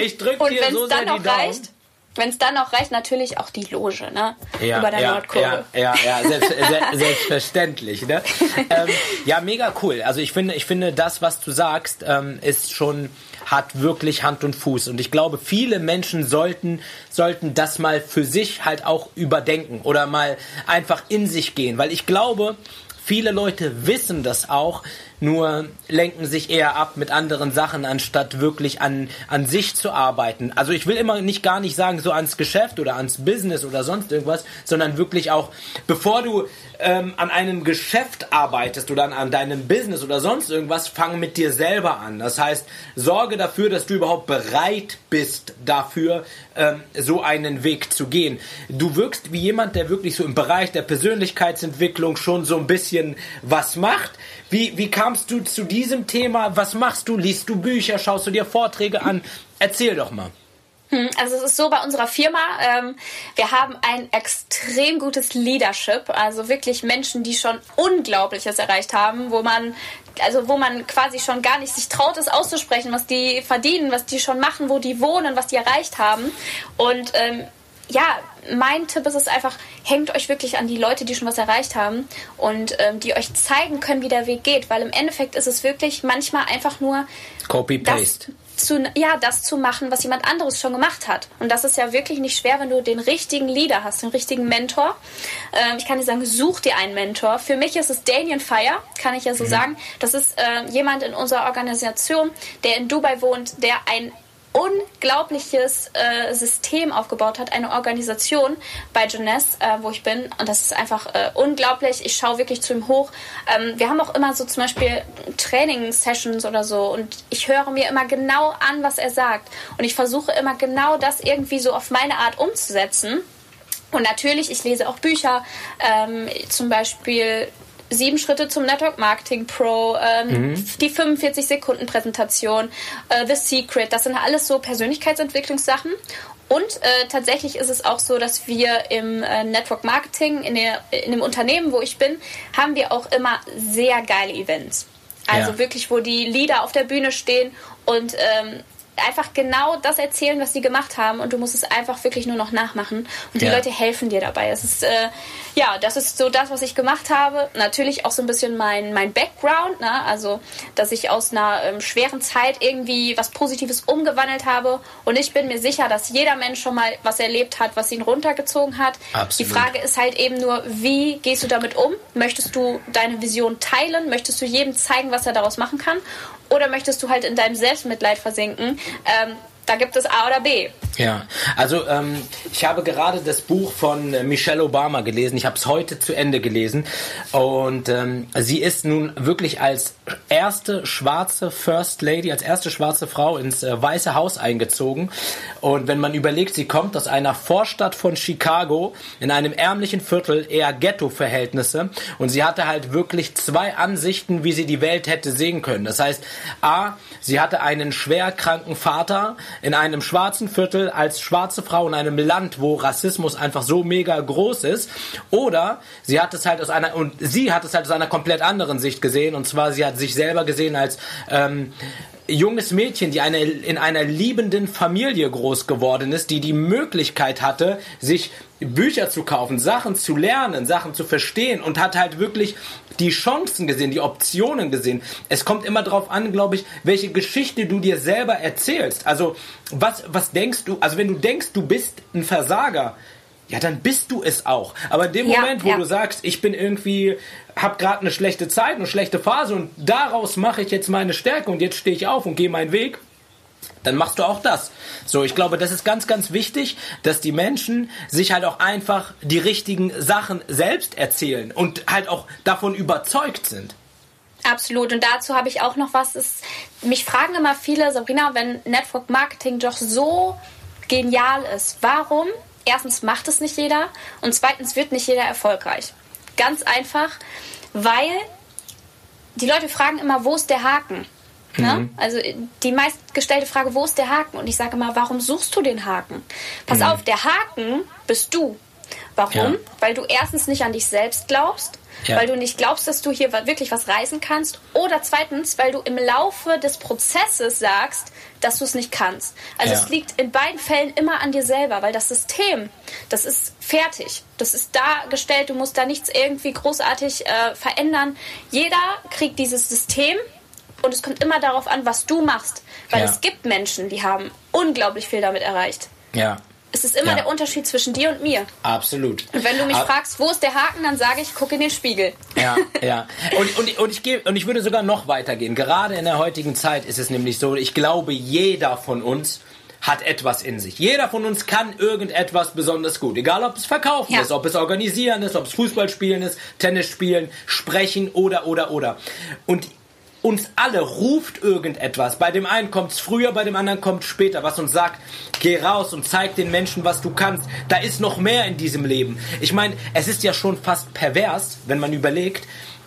Ich drücke dir so sehr die Daumen. Reicht, wenn es dann noch reicht, natürlich auch die Loge, ne? Ja, Über der ja, Nordkurve. Ja, ja, ja selbst, selbstverständlich, ne? ähm, ja, mega cool. Also ich finde, ich finde, das, was du sagst, ähm, ist schon hat wirklich Hand und Fuß. Und ich glaube, viele Menschen sollten, sollten das mal für sich halt auch überdenken oder mal einfach in sich gehen. Weil ich glaube, Viele Leute wissen das auch, nur lenken sich eher ab mit anderen Sachen, anstatt wirklich an, an sich zu arbeiten. Also ich will immer nicht gar nicht sagen, so ans Geschäft oder ans Business oder sonst irgendwas, sondern wirklich auch, bevor du ähm, an einem Geschäft arbeitest oder an, an deinem Business oder sonst irgendwas, fang mit dir selber an. Das heißt, sorge dafür, dass du überhaupt bereit bist dafür, ähm, so einen Weg zu gehen. Du wirkst wie jemand, der wirklich so im Bereich der Persönlichkeitsentwicklung schon so ein bisschen was macht. Wie, wie kam kamst du zu diesem Thema? Was machst du? Liest du Bücher? Schaust du dir Vorträge an? Erzähl doch mal. Hm, also es ist so bei unserer Firma, ähm, wir haben ein extrem gutes Leadership, also wirklich Menschen, die schon Unglaubliches erreicht haben, wo man also wo man quasi schon gar nicht sich traut, es auszusprechen, was die verdienen, was die schon machen, wo die wohnen, was die erreicht haben. Und ähm, ja, mein Tipp ist es einfach, hängt euch wirklich an die Leute, die schon was erreicht haben und ähm, die euch zeigen können, wie der Weg geht. Weil im Endeffekt ist es wirklich manchmal einfach nur Copy-Paste zu, ja, das zu machen, was jemand anderes schon gemacht hat. Und das ist ja wirklich nicht schwer, wenn du den richtigen Leader hast, den richtigen Mentor. Ähm, ich kann dir sagen, such dir einen Mentor. Für mich ist es Damien Fire, kann ich ja so mhm. sagen. Das ist äh, jemand in unserer Organisation, der in Dubai wohnt, der ein unglaubliches äh, System aufgebaut hat, eine Organisation bei Jeunesse, äh, wo ich bin. Und das ist einfach äh, unglaublich. Ich schaue wirklich zu ihm hoch. Ähm, wir haben auch immer so zum Beispiel Training-Sessions oder so. Und ich höre mir immer genau an, was er sagt. Und ich versuche immer genau das irgendwie so auf meine Art umzusetzen. Und natürlich, ich lese auch Bücher, ähm, zum Beispiel sieben Schritte zum Network Marketing Pro, ähm, mhm. die 45 Sekunden Präsentation, äh, The Secret, das sind alles so Persönlichkeitsentwicklungssachen. Und äh, tatsächlich ist es auch so, dass wir im äh, Network Marketing, in, der, in dem Unternehmen, wo ich bin, haben wir auch immer sehr geile Events. Also ja. wirklich, wo die Leader auf der Bühne stehen und ähm, einfach genau das erzählen, was sie gemacht haben und du musst es einfach wirklich nur noch nachmachen und die ja. Leute helfen dir dabei. Es ist äh, ja, das ist so das, was ich gemacht habe. Natürlich auch so ein bisschen mein mein Background, ne? also dass ich aus einer ähm, schweren Zeit irgendwie was Positives umgewandelt habe und ich bin mir sicher, dass jeder Mensch schon mal was erlebt hat, was ihn runtergezogen hat. Absolut. Die Frage ist halt eben nur, wie gehst du damit um? Möchtest du deine Vision teilen? Möchtest du jedem zeigen, was er daraus machen kann? Oder möchtest du halt in deinem Selbstmitleid versinken? Ähm, da gibt es A oder B. Ja, also ähm, ich habe gerade das Buch von äh, Michelle Obama gelesen. Ich habe es heute zu Ende gelesen. Und ähm, sie ist nun wirklich als erste schwarze First Lady, als erste schwarze Frau ins äh, Weiße Haus eingezogen. Und wenn man überlegt, sie kommt aus einer Vorstadt von Chicago, in einem ärmlichen Viertel, eher Ghetto-Verhältnisse. Und sie hatte halt wirklich zwei Ansichten, wie sie die Welt hätte sehen können. Das heißt, A, sie hatte einen schwer kranken Vater, in einem schwarzen Viertel als schwarze Frau in einem Land, wo Rassismus einfach so mega groß ist. Oder sie hat es halt aus einer und sie hat es halt aus einer komplett anderen Sicht gesehen und zwar sie hat sich selber gesehen als ähm, junges Mädchen, die eine, in einer liebenden Familie groß geworden ist, die die Möglichkeit hatte, sich Bücher zu kaufen, Sachen zu lernen, Sachen zu verstehen und hat halt wirklich die Chancen gesehen, die Optionen gesehen. Es kommt immer darauf an, glaube ich, welche Geschichte du dir selber erzählst. Also was, was denkst du, also wenn du denkst, du bist ein Versager, ja, dann bist du es auch. Aber in dem ja, Moment, wo ja. du sagst, ich bin irgendwie, hab gerade eine schlechte Zeit, eine schlechte Phase und daraus mache ich jetzt meine Stärke und jetzt stehe ich auf und gehe meinen Weg, dann machst du auch das. So, ich glaube, das ist ganz, ganz wichtig, dass die Menschen sich halt auch einfach die richtigen Sachen selbst erzählen und halt auch davon überzeugt sind. Absolut. Und dazu habe ich auch noch was. Ist, mich fragen immer viele, Sabrina, wenn Network Marketing doch so genial ist, warum? Erstens macht es nicht jeder und zweitens wird nicht jeder erfolgreich. Ganz einfach, weil die Leute fragen immer, wo ist der Haken? Ne? Mhm. Also die meistgestellte Frage, wo ist der Haken? Und ich sage immer, warum suchst du den Haken? Pass mhm. auf, der Haken bist du. Warum? Ja. Weil du erstens nicht an dich selbst glaubst, ja. weil du nicht glaubst, dass du hier wirklich was reißen kannst. Oder zweitens, weil du im Laufe des Prozesses sagst, dass du es nicht kannst. Also ja. es liegt in beiden Fällen immer an dir selber, weil das System, das ist fertig. Das ist dargestellt, du musst da nichts irgendwie großartig äh, verändern. Jeder kriegt dieses System und es kommt immer darauf an, was du machst. Weil ja. es gibt Menschen, die haben unglaublich viel damit erreicht. Ja. Es ist immer ja. der Unterschied zwischen dir und mir. Absolut. Und wenn du mich Ab fragst, wo ist der Haken, dann sage ich, guck in den Spiegel. Ja, ja. Und, und, und, ich geh, und ich würde sogar noch weitergehen. Gerade in der heutigen Zeit ist es nämlich so, ich glaube, jeder von uns hat etwas in sich. Jeder von uns kann irgendetwas besonders gut. Egal, ob es verkaufen ja. ist, ob es organisieren ist, ob es Fußball spielen ist, Tennis spielen, sprechen oder, oder, oder. Und uns alle ruft irgendetwas. Bei dem einen kommt es früher, bei dem anderen kommt später, was uns sagt, geh raus und zeig den Menschen, was du kannst. Da ist noch mehr in diesem Leben. Ich meine, es ist ja schon fast pervers, wenn man überlegt,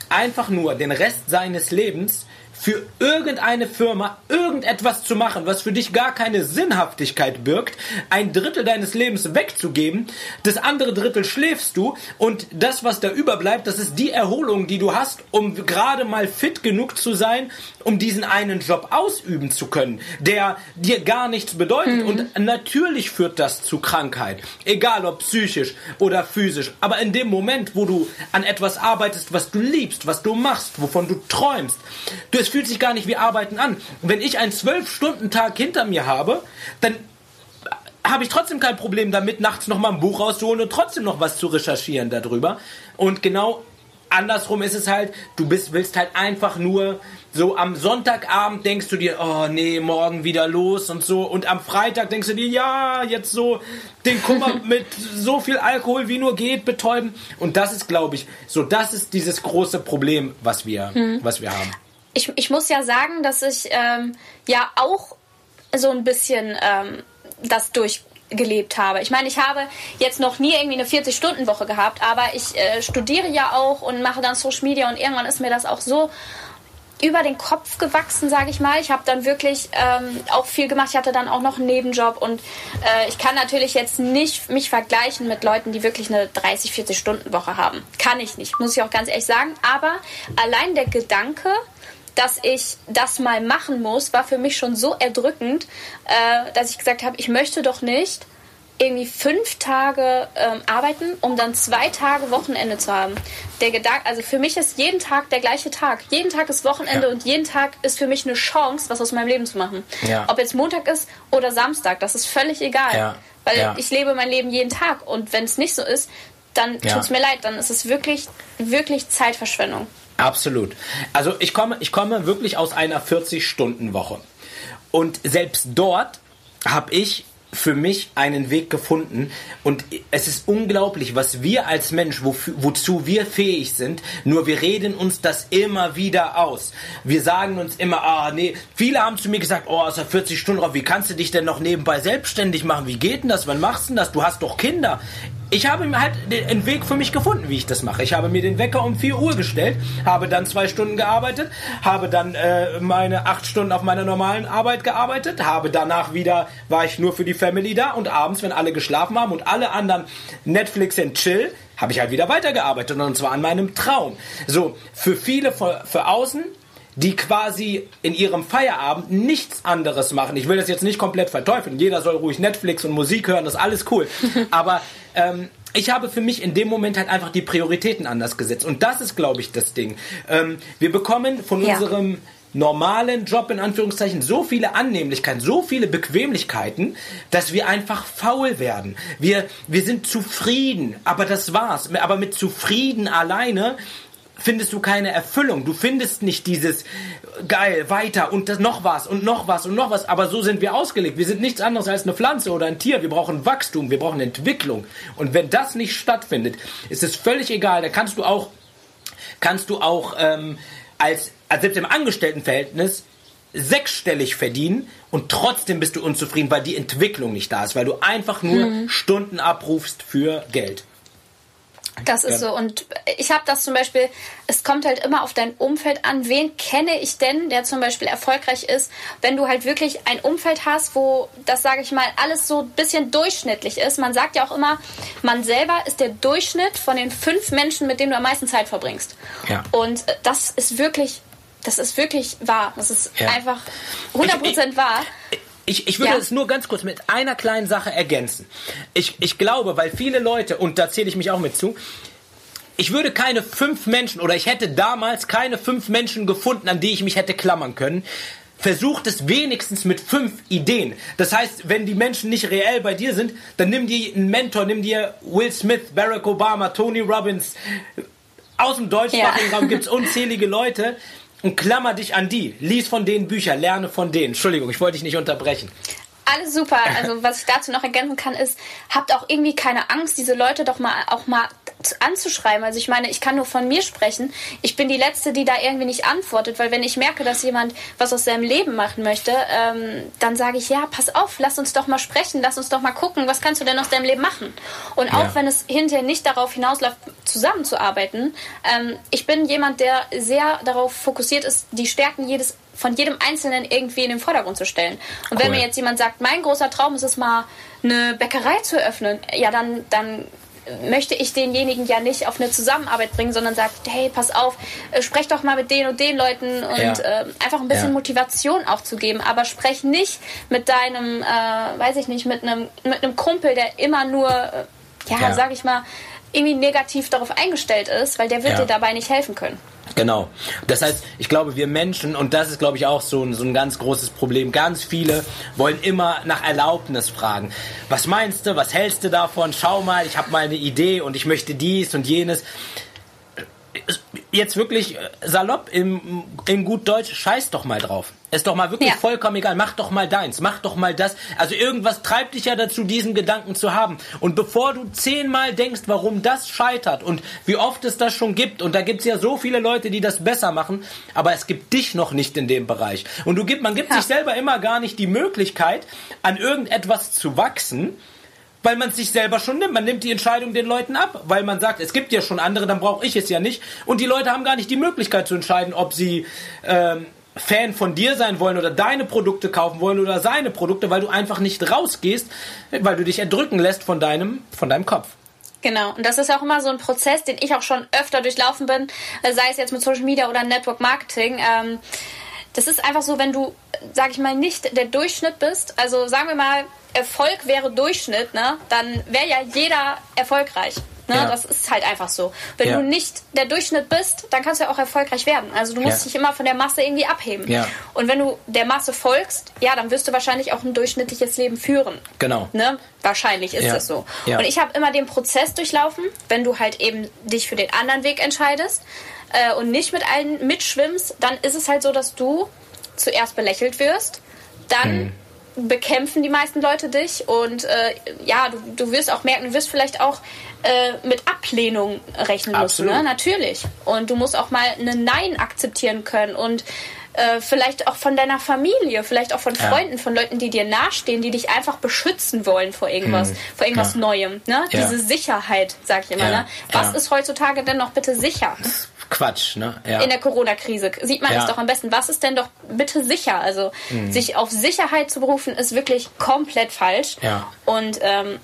einfach nur den Rest seines Lebens für irgendeine Firma irgendetwas zu machen, was für dich gar keine Sinnhaftigkeit birgt, ein Drittel deines Lebens wegzugeben, das andere Drittel schläfst du und das, was da überbleibt, das ist die Erholung, die du hast, um gerade mal fit genug zu sein, um diesen einen Job ausüben zu können, der dir gar nichts bedeutet. Mhm. Und natürlich führt das zu Krankheit, egal ob psychisch oder physisch. Aber in dem Moment, wo du an etwas arbeitest, was du liebst, was du machst, wovon du träumst, du es fühlt sich gar nicht wie Arbeiten an. wenn ich einen Zwölf-Stunden-Tag hinter mir habe, dann habe ich trotzdem kein Problem damit, nachts noch mal ein Buch rauszuholen und trotzdem noch was zu recherchieren darüber. Und genau andersrum ist es halt, du bist, willst halt einfach nur so am Sonntagabend denkst du dir, oh nee, morgen wieder los und so. Und am Freitag denkst du dir, ja, jetzt so den Kummer mit so viel Alkohol wie nur geht betäuben. Und das ist, glaube ich, so, das ist dieses große Problem, was wir, hm. was wir haben ich, ich muss ja sagen, dass ich ähm, ja auch so ein bisschen ähm, das durchgelebt habe. Ich meine, ich habe jetzt noch nie irgendwie eine 40-Stunden-Woche gehabt, aber ich äh, studiere ja auch und mache dann Social Media und irgendwann ist mir das auch so über den Kopf gewachsen, sage ich mal. Ich habe dann wirklich ähm, auch viel gemacht. Ich hatte dann auch noch einen Nebenjob und äh, ich kann natürlich jetzt nicht mich vergleichen mit Leuten, die wirklich eine 30, 40 Stunden Woche haben. Kann ich nicht, muss ich auch ganz ehrlich sagen. Aber allein der Gedanke, dass ich das mal machen muss, war für mich schon so erdrückend, äh, dass ich gesagt habe, ich möchte doch nicht irgendwie fünf Tage ähm, arbeiten, um dann zwei Tage Wochenende zu haben. Der Gedanke, also für mich ist jeden Tag der gleiche Tag. Jeden Tag ist Wochenende ja. und jeden Tag ist für mich eine Chance, was aus meinem Leben zu machen. Ja. Ob jetzt Montag ist oder Samstag, das ist völlig egal. Ja. Weil ich lebe mein Leben jeden Tag und wenn es nicht so ist, dann tut es mir leid, dann ist es wirklich, wirklich Zeitverschwendung. Absolut. Also ich komme, ich komme wirklich aus einer 40-Stunden-Woche. Und selbst dort habe ich für mich einen Weg gefunden. Und es ist unglaublich, was wir als Mensch, wo, wozu wir fähig sind. Nur wir reden uns das immer wieder aus. Wir sagen uns immer, ah, nee, viele haben zu mir gesagt, oh, ist ja 40 Stunden drauf, wie kannst du dich denn noch nebenbei selbstständig machen? Wie geht denn das? Wann machst du denn das? Du hast doch Kinder ich habe halt einen Weg für mich gefunden, wie ich das mache. Ich habe mir den Wecker um 4 Uhr gestellt, habe dann zwei Stunden gearbeitet, habe dann äh, meine acht Stunden auf meiner normalen Arbeit gearbeitet, habe danach wieder, war ich nur für die Family da und abends, wenn alle geschlafen haben und alle anderen Netflix and Chill, habe ich halt wieder weitergearbeitet und zwar an meinem Traum. So, für viele für, für außen die quasi in ihrem Feierabend nichts anderes machen. Ich will das jetzt nicht komplett verteufeln. Jeder soll ruhig Netflix und Musik hören, das ist alles cool. Aber ähm, ich habe für mich in dem Moment halt einfach die Prioritäten anders gesetzt. Und das ist, glaube ich, das Ding. Ähm, wir bekommen von ja. unserem normalen Job in Anführungszeichen so viele Annehmlichkeiten, so viele Bequemlichkeiten, dass wir einfach faul werden. Wir, wir sind zufrieden, aber das war's. Aber mit zufrieden alleine findest du keine Erfüllung. Du findest nicht dieses geil, weiter und das noch was und noch was und noch was. Aber so sind wir ausgelegt. Wir sind nichts anderes als eine Pflanze oder ein Tier. Wir brauchen Wachstum, wir brauchen Entwicklung. Und wenn das nicht stattfindet, ist es völlig egal. Da kannst du auch, kannst du auch ähm, als, als selbst im Angestelltenverhältnis sechsstellig verdienen und trotzdem bist du unzufrieden, weil die Entwicklung nicht da ist, weil du einfach nur hm. Stunden abrufst für Geld. Das ist so. Und ich habe das zum Beispiel, es kommt halt immer auf dein Umfeld an. Wen kenne ich denn, der zum Beispiel erfolgreich ist, wenn du halt wirklich ein Umfeld hast, wo das, sage ich mal, alles so ein bisschen durchschnittlich ist. Man sagt ja auch immer, man selber ist der Durchschnitt von den fünf Menschen, mit denen du am meisten Zeit verbringst. Ja. Und das ist wirklich, das ist wirklich wahr. Das ist ja. einfach 100% ich, ich, wahr. Ich, ich würde ja. es nur ganz kurz mit einer kleinen Sache ergänzen. Ich, ich glaube, weil viele Leute, und da zähle ich mich auch mit zu, ich würde keine fünf Menschen oder ich hätte damals keine fünf Menschen gefunden, an die ich mich hätte klammern können. Versucht es wenigstens mit fünf Ideen. Das heißt, wenn die Menschen nicht reell bei dir sind, dann nimm dir einen Mentor, nimm dir Will Smith, Barack Obama, Tony Robbins. Aus dem deutschsprachigen ja. Raum gibt es unzählige Leute, und klammer dich an die. Lies von denen Bücher, lerne von denen. Entschuldigung, ich wollte dich nicht unterbrechen. Alles super. Also was ich dazu noch ergänzen kann, ist, habt auch irgendwie keine Angst, diese Leute doch mal auch mal anzuschreiben. Also ich meine, ich kann nur von mir sprechen. Ich bin die Letzte, die da irgendwie nicht antwortet, weil wenn ich merke, dass jemand was aus seinem Leben machen möchte, ähm, dann sage ich, ja, pass auf, lass uns doch mal sprechen, lass uns doch mal gucken, was kannst du denn aus deinem Leben machen? Und auch ja. wenn es hinterher nicht darauf hinausläuft, zusammenzuarbeiten. Ähm, ich bin jemand, der sehr darauf fokussiert ist, die Stärken jedes von jedem Einzelnen irgendwie in den Vordergrund zu stellen. Und cool. wenn mir jetzt jemand sagt, mein großer Traum ist es mal, eine Bäckerei zu eröffnen, ja, dann, dann möchte ich denjenigen ja nicht auf eine Zusammenarbeit bringen, sondern sagt, hey, pass auf, äh, sprech doch mal mit den und den Leuten und ja. äh, einfach ein bisschen ja. Motivation auch zu geben. Aber sprech nicht mit deinem, äh, weiß ich nicht, mit einem mit einem Kumpel, der immer nur, äh, ja, ja. sag ich mal, irgendwie negativ darauf eingestellt ist, weil der wird dir dabei nicht helfen können. Genau. Das heißt, ich glaube, wir Menschen, und das ist, glaube ich, auch so ein, so ein ganz großes Problem, ganz viele wollen immer nach Erlaubnis fragen. Was meinst du, was hältst du davon? Schau mal, ich habe mal eine Idee und ich möchte dies und jenes jetzt wirklich salopp im, in gut Deutsch, scheiß doch mal drauf. Ist doch mal wirklich ja. vollkommen egal. Mach doch mal deins, mach doch mal das. Also irgendwas treibt dich ja dazu, diesen Gedanken zu haben. Und bevor du zehnmal denkst, warum das scheitert und wie oft es das schon gibt, und da gibt es ja so viele Leute, die das besser machen, aber es gibt dich noch nicht in dem Bereich. Und du gibt, man gibt ja. sich selber immer gar nicht die Möglichkeit, an irgendetwas zu wachsen, weil man es sich selber schon nimmt. Man nimmt die Entscheidung den Leuten ab, weil man sagt, es gibt ja schon andere, dann brauche ich es ja nicht. Und die Leute haben gar nicht die Möglichkeit zu entscheiden, ob sie ähm, Fan von dir sein wollen oder deine Produkte kaufen wollen oder seine Produkte, weil du einfach nicht rausgehst, weil du dich erdrücken lässt von deinem, von deinem Kopf. Genau, und das ist auch immer so ein Prozess, den ich auch schon öfter durchlaufen bin, sei es jetzt mit Social Media oder Network Marketing. Ähm, das ist einfach so, wenn du, sag ich mal, nicht der Durchschnitt bist, also sagen wir mal, Erfolg wäre Durchschnitt, ne, dann wäre ja jeder erfolgreich. Ne? Ja. Das ist halt einfach so. Wenn ja. du nicht der Durchschnitt bist, dann kannst du ja auch erfolgreich werden. Also du musst ja. dich immer von der Masse irgendwie abheben. Und wenn du der Masse folgst, ja, dann wirst du wahrscheinlich auch ein durchschnittliches Leben führen. Genau. Ne? Wahrscheinlich ist das so. Und ich habe immer den Prozess durchlaufen, wenn du halt eben dich für den anderen Weg entscheidest äh, und nicht mit allen mitschwimmst, dann ist es halt so, dass du zuerst belächelt wirst, dann hm bekämpfen die meisten Leute dich und äh, ja, du, du wirst auch merken, du wirst vielleicht auch äh, mit Ablehnung rechnen müssen, ne? natürlich. Und du musst auch mal ein Nein akzeptieren können und äh, vielleicht auch von deiner Familie, vielleicht auch von Freunden, ja. von Leuten, die dir nahestehen, die dich einfach beschützen wollen vor irgendwas, hm. vor irgendwas ja. Neuem. Ne? Ja. Diese Sicherheit, sag ich immer. Ne? Was ist heutzutage denn noch bitte sicher? Quatsch, ne? In der Corona-Krise sieht man es doch am besten. Was ist denn doch bitte sicher? Also mhm. sich auf Sicherheit zu berufen, ist wirklich komplett falsch. Ja. Und ähm,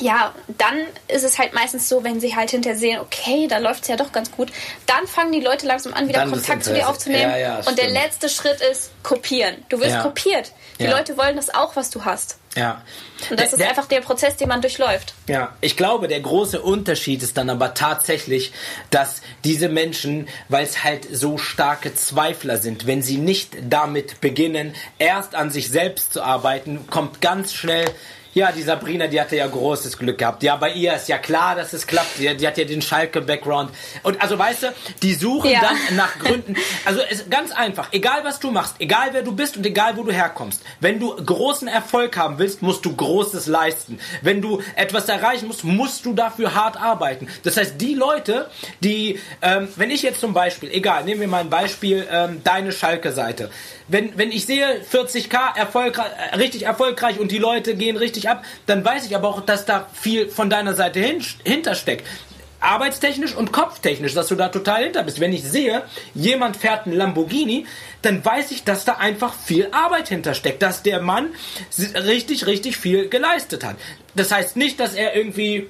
ja, dann ist es halt meistens so, wenn sie halt hinterher sehen, okay, da läuft es ja doch ganz gut, dann fangen die Leute langsam an, wieder dann Kontakt zu dir aufzunehmen. Ja, ja, und der letzte Schritt ist kopieren. Du wirst ja. kopiert. Die Leute wollen das auch, was du hast. Ja. Und das der, ist einfach der Prozess, den man durchläuft. Ja, ich glaube, der große Unterschied ist dann aber tatsächlich, dass diese Menschen, weil es halt so starke Zweifler sind, wenn sie nicht damit beginnen, erst an sich selbst zu arbeiten, kommt ganz schnell ja, die Sabrina, die hatte ja großes Glück gehabt. Ja, bei ihr ist ja klar, dass es klappt. Die, die hat ja den Schalke-Background. Und also weißt du, die suchen ja. dann nach Gründen. Also es ist ganz einfach. Egal was du machst, egal wer du bist und egal wo du herkommst. Wenn du großen Erfolg haben willst, musst du Großes leisten. Wenn du etwas erreichen musst, musst du dafür hart arbeiten. Das heißt, die Leute, die, ähm, wenn ich jetzt zum Beispiel, egal, nehmen wir mal ein Beispiel, ähm, deine Schalke-Seite wenn, wenn ich sehe 40k erfolgreich, äh, richtig erfolgreich und die Leute gehen richtig ab, dann weiß ich aber auch, dass da viel von deiner Seite hin, hintersteckt arbeitstechnisch und kopftechnisch, dass du da total hinter bist. Wenn ich sehe, jemand fährt einen Lamborghini, dann weiß ich, dass da einfach viel Arbeit hintersteckt, dass der Mann richtig, richtig viel geleistet hat. Das heißt nicht, dass er irgendwie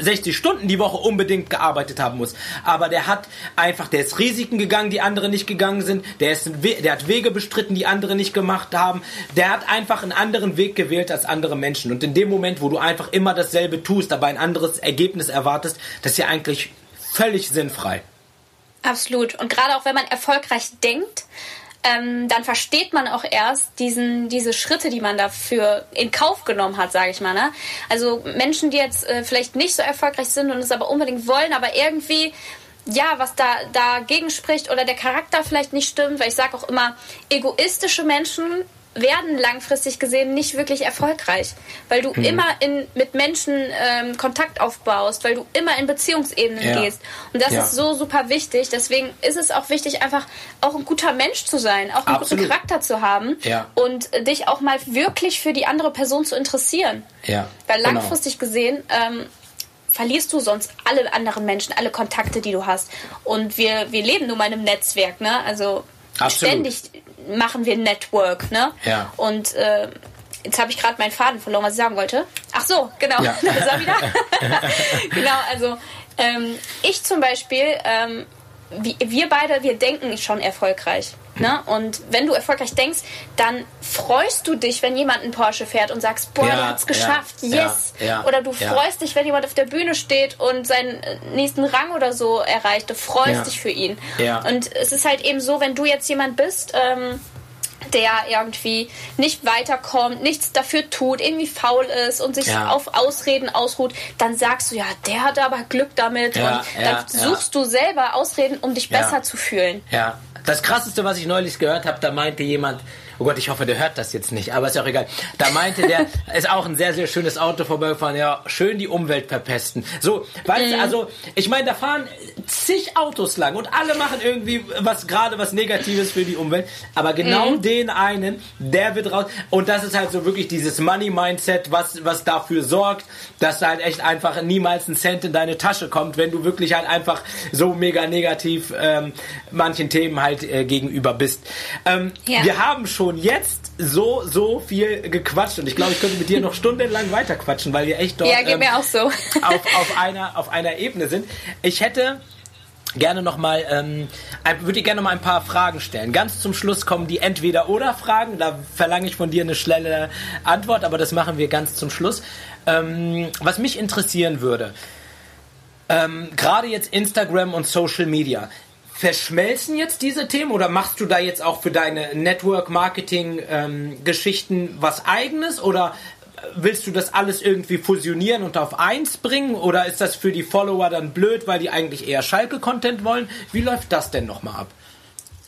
60 Stunden die Woche unbedingt gearbeitet haben muss. Aber der hat einfach, der ist Risiken gegangen, die andere nicht gegangen sind. Der, ist, der hat Wege bestritten, die andere nicht gemacht haben. Der hat einfach einen anderen Weg gewählt als andere Menschen. Und in dem Moment, wo du einfach immer dasselbe tust, aber ein anderes Ergebnis erwartest, das ist ja eigentlich völlig sinnfrei. Absolut. Und gerade auch wenn man erfolgreich denkt, ähm, dann versteht man auch erst diesen, diese Schritte, die man dafür in Kauf genommen hat, sage ich mal. Ne? Also Menschen, die jetzt äh, vielleicht nicht so erfolgreich sind und es aber unbedingt wollen, aber irgendwie ja, was da dagegen spricht oder der Charakter vielleicht nicht stimmt, weil ich sage auch immer, egoistische Menschen werden langfristig gesehen nicht wirklich erfolgreich, weil du mhm. immer in, mit Menschen ähm, Kontakt aufbaust, weil du immer in Beziehungsebenen ja. gehst. Und das ja. ist so super wichtig. Deswegen ist es auch wichtig, einfach auch ein guter Mensch zu sein, auch einen Absolut. guten Charakter zu haben ja. und dich auch mal wirklich für die andere Person zu interessieren. Weil genau. langfristig genau. gesehen ähm, verlierst du sonst alle anderen Menschen, alle Kontakte, die du hast. Und wir, wir leben nun mal in einem Netzwerk, ne? Also Absolut. ständig machen wir Network, ne? Ja. Und äh, jetzt habe ich gerade meinen Faden verloren, was ich sagen wollte. Ach so, genau, ja. da ist er wieder. genau, also ähm, ich zum Beispiel, ähm, wir beide, wir denken schon erfolgreich. Ne? Und wenn du erfolgreich denkst, dann freust du dich, wenn jemand einen Porsche fährt und sagst, boah, ja, der hat's geschafft, ja, yes. Ja, oder du freust dich, wenn jemand auf der Bühne steht und seinen äh, nächsten Rang oder so erreicht. Du freust dich für ihn. Und es ist halt eben so, wenn du jetzt jemand bist, ähm, der irgendwie nicht weiterkommt, nichts dafür tut, irgendwie faul ist und sich ja. auf Ausreden ausruht, dann sagst du, ja, der hat aber Glück damit ja, und dann suchst du selber Ausreden, um dich besser zu fühlen. Ja, das krasseste, was ich neulich gehört habe, da meinte jemand, oh Gott, ich hoffe, der hört das jetzt nicht, aber ist auch egal. Da meinte der, ist auch ein sehr, sehr schönes Auto vorbeigefahren, ja, schön die Umwelt verpesten. So, weißt mhm. du, also, ich meine, da fahren zig Autos lang und alle machen irgendwie was, gerade was Negatives für die Umwelt, aber genau mhm. den einen, der wird raus, und das ist halt so wirklich dieses Money-Mindset, was, was dafür sorgt, dass halt echt einfach niemals ein Cent in deine Tasche kommt, wenn du wirklich halt einfach so mega negativ ähm, manchen Themen halt äh, gegenüber bist. Ähm, ja. Wir haben schon schon jetzt so, so viel gequatscht und ich glaube, ich könnte mit dir noch stundenlang weiter quatschen, weil wir echt dort ja, geht ähm, mir auch so. auf, auf, einer, auf einer Ebene sind. Ich hätte gerne noch mal ähm, würde ich gerne noch mal ein paar Fragen stellen. Ganz zum Schluss kommen die entweder oder Fragen. Da verlange ich von dir eine schnelle Antwort, aber das machen wir ganz zum Schluss. Ähm, was mich interessieren würde, ähm, gerade jetzt Instagram und Social Media verschmelzen jetzt diese Themen oder machst du da jetzt auch für deine Network-Marketing-Geschichten ähm, was eigenes oder willst du das alles irgendwie fusionieren und auf eins bringen oder ist das für die Follower dann blöd, weil die eigentlich eher Schalke-Content wollen? Wie läuft das denn nochmal ab?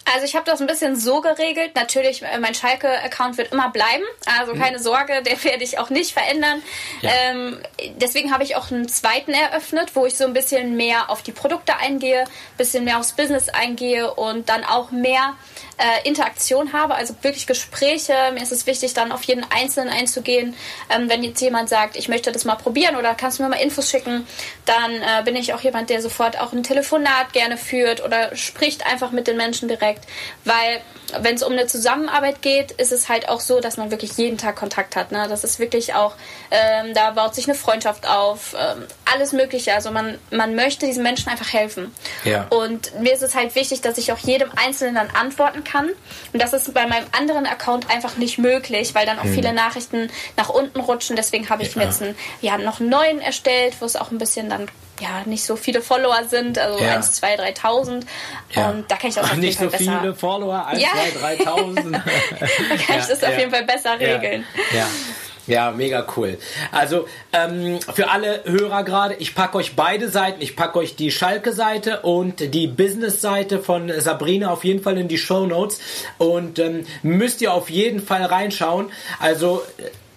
Also ich habe das ein bisschen so geregelt. Natürlich, äh, mein Schalke-Account wird immer bleiben. Also keine mhm. Sorge, der werde ich auch nicht verändern. Ja. Ähm, deswegen habe ich auch einen zweiten eröffnet, wo ich so ein bisschen mehr auf die Produkte eingehe, bisschen mehr aufs Business eingehe und dann auch mehr äh, Interaktion habe, also wirklich Gespräche. Mir ist es wichtig, dann auf jeden Einzelnen einzugehen. Ähm, wenn jetzt jemand sagt, ich möchte das mal probieren oder kannst du mir mal Infos schicken, dann äh, bin ich auch jemand, der sofort auch ein Telefonat gerne führt oder spricht einfach mit den Menschen direkt. Weil wenn es um eine Zusammenarbeit geht, ist es halt auch so, dass man wirklich jeden Tag Kontakt hat. Ne? Das ist wirklich auch, ähm, da baut sich eine Freundschaft auf, ähm, alles Mögliche. Also man, man möchte diesen Menschen einfach helfen. Ja. Und mir ist es halt wichtig, dass ich auch jedem Einzelnen dann antworten kann. Und das ist bei meinem anderen Account einfach nicht möglich, weil dann auch hm. viele Nachrichten nach unten rutschen. Deswegen habe ich ja. mir jetzt einen, ja, noch einen neuen erstellt, wo es auch ein bisschen dann ja, nicht so viele Follower sind, also ja. 1, 2, 3.000. Ja. Und da kann ich das Ach, auf jeden Fall besser... Nicht so viele Follower, 1, ja. 2, 3.000. da kann ich das auf jeden Fall besser regeln. ja. Ja, mega cool. Also ähm, für alle Hörer gerade, ich packe euch beide Seiten. Ich packe euch die Schalke-Seite und die Business-Seite von Sabrina auf jeden Fall in die Show Notes. Und ähm, müsst ihr auf jeden Fall reinschauen. Also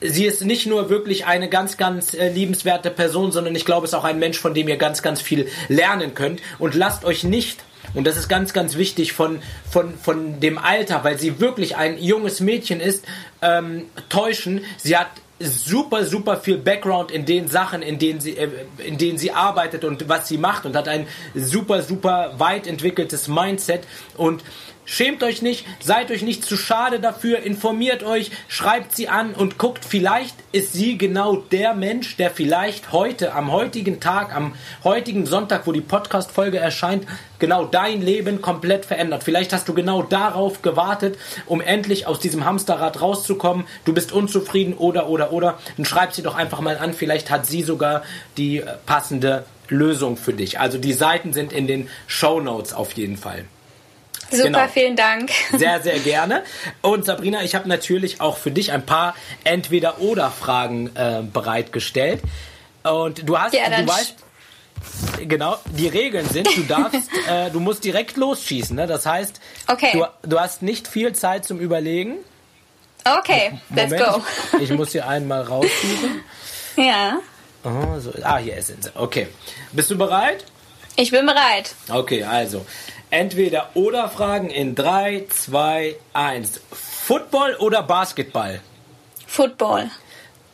sie ist nicht nur wirklich eine ganz, ganz äh, liebenswerte Person, sondern ich glaube, es ist auch ein Mensch, von dem ihr ganz, ganz viel lernen könnt. Und lasst euch nicht und das ist ganz, ganz wichtig von, von, von dem Alter, weil sie wirklich ein junges Mädchen ist, ähm, täuschen. Sie hat super, super viel Background in den Sachen, in denen sie, äh, in denen sie arbeitet und was sie macht und hat ein super, super weit entwickeltes Mindset und Schämt euch nicht, seid euch nicht zu schade dafür, informiert euch, schreibt sie an und guckt, vielleicht ist sie genau der Mensch, der vielleicht heute, am heutigen Tag, am heutigen Sonntag, wo die Podcast-Folge erscheint, genau dein Leben komplett verändert. Vielleicht hast du genau darauf gewartet, um endlich aus diesem Hamsterrad rauszukommen. Du bist unzufrieden oder, oder, oder. Dann schreib sie doch einfach mal an. Vielleicht hat sie sogar die passende Lösung für dich. Also die Seiten sind in den Show Notes auf jeden Fall. Super, genau. vielen Dank. Sehr, sehr gerne. Und Sabrina, ich habe natürlich auch für dich ein paar Entweder-Oder-Fragen äh, bereitgestellt. Und du hast, ja, du weißt, genau, die Regeln sind, du darfst, äh, du musst direkt losschießen. Ne? Das heißt, okay. du, du hast nicht viel Zeit zum Überlegen. Okay, Moment, let's go. Ich, ich muss hier einmal raussuchen. Ja. Oh, so. Ah, hier sind sie. Okay. Bist du bereit? Ich bin bereit. Okay, also Entweder oder Fragen in 3, 2, 1. Football oder Basketball? Football.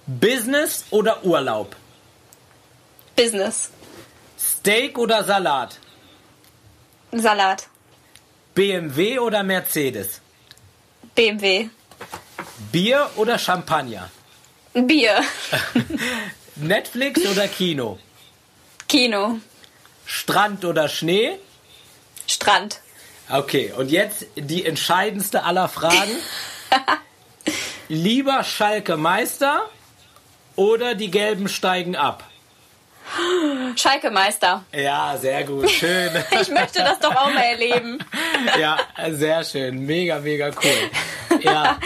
Business oder Urlaub? Business. Steak oder Salat? Salat. BMW oder Mercedes? BMW. Bier oder Champagner? Bier. Netflix oder Kino? Kino. Strand oder Schnee? Strand. Okay, und jetzt die entscheidendste aller Fragen. Lieber Schalke Meister oder die Gelben steigen ab? Schalke Meister. Ja, sehr gut, schön. Ich möchte das doch auch mal erleben. Ja, sehr schön, mega, mega cool. Ja,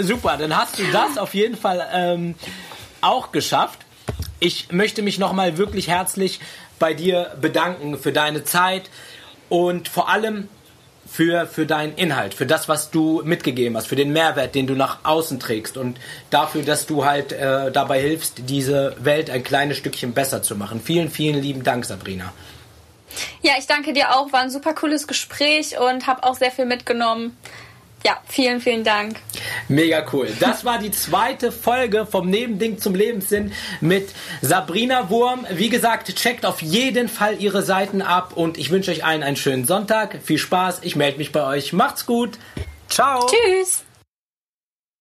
super, dann hast du das auf jeden Fall ähm, auch geschafft. Ich möchte mich nochmal wirklich herzlich bei dir bedanken für deine Zeit und vor allem für, für deinen Inhalt, für das, was du mitgegeben hast, für den Mehrwert, den du nach außen trägst und dafür, dass du halt äh, dabei hilfst, diese Welt ein kleines Stückchen besser zu machen. Vielen, vielen lieben Dank, Sabrina. Ja, ich danke dir auch. War ein super cooles Gespräch und habe auch sehr viel mitgenommen. Ja, vielen, vielen Dank. Mega cool. Das war die zweite Folge vom Nebending zum Lebenssinn mit Sabrina Wurm. Wie gesagt, checkt auf jeden Fall ihre Seiten ab und ich wünsche euch allen einen schönen Sonntag. Viel Spaß. Ich melde mich bei euch. Macht's gut. Ciao. Tschüss.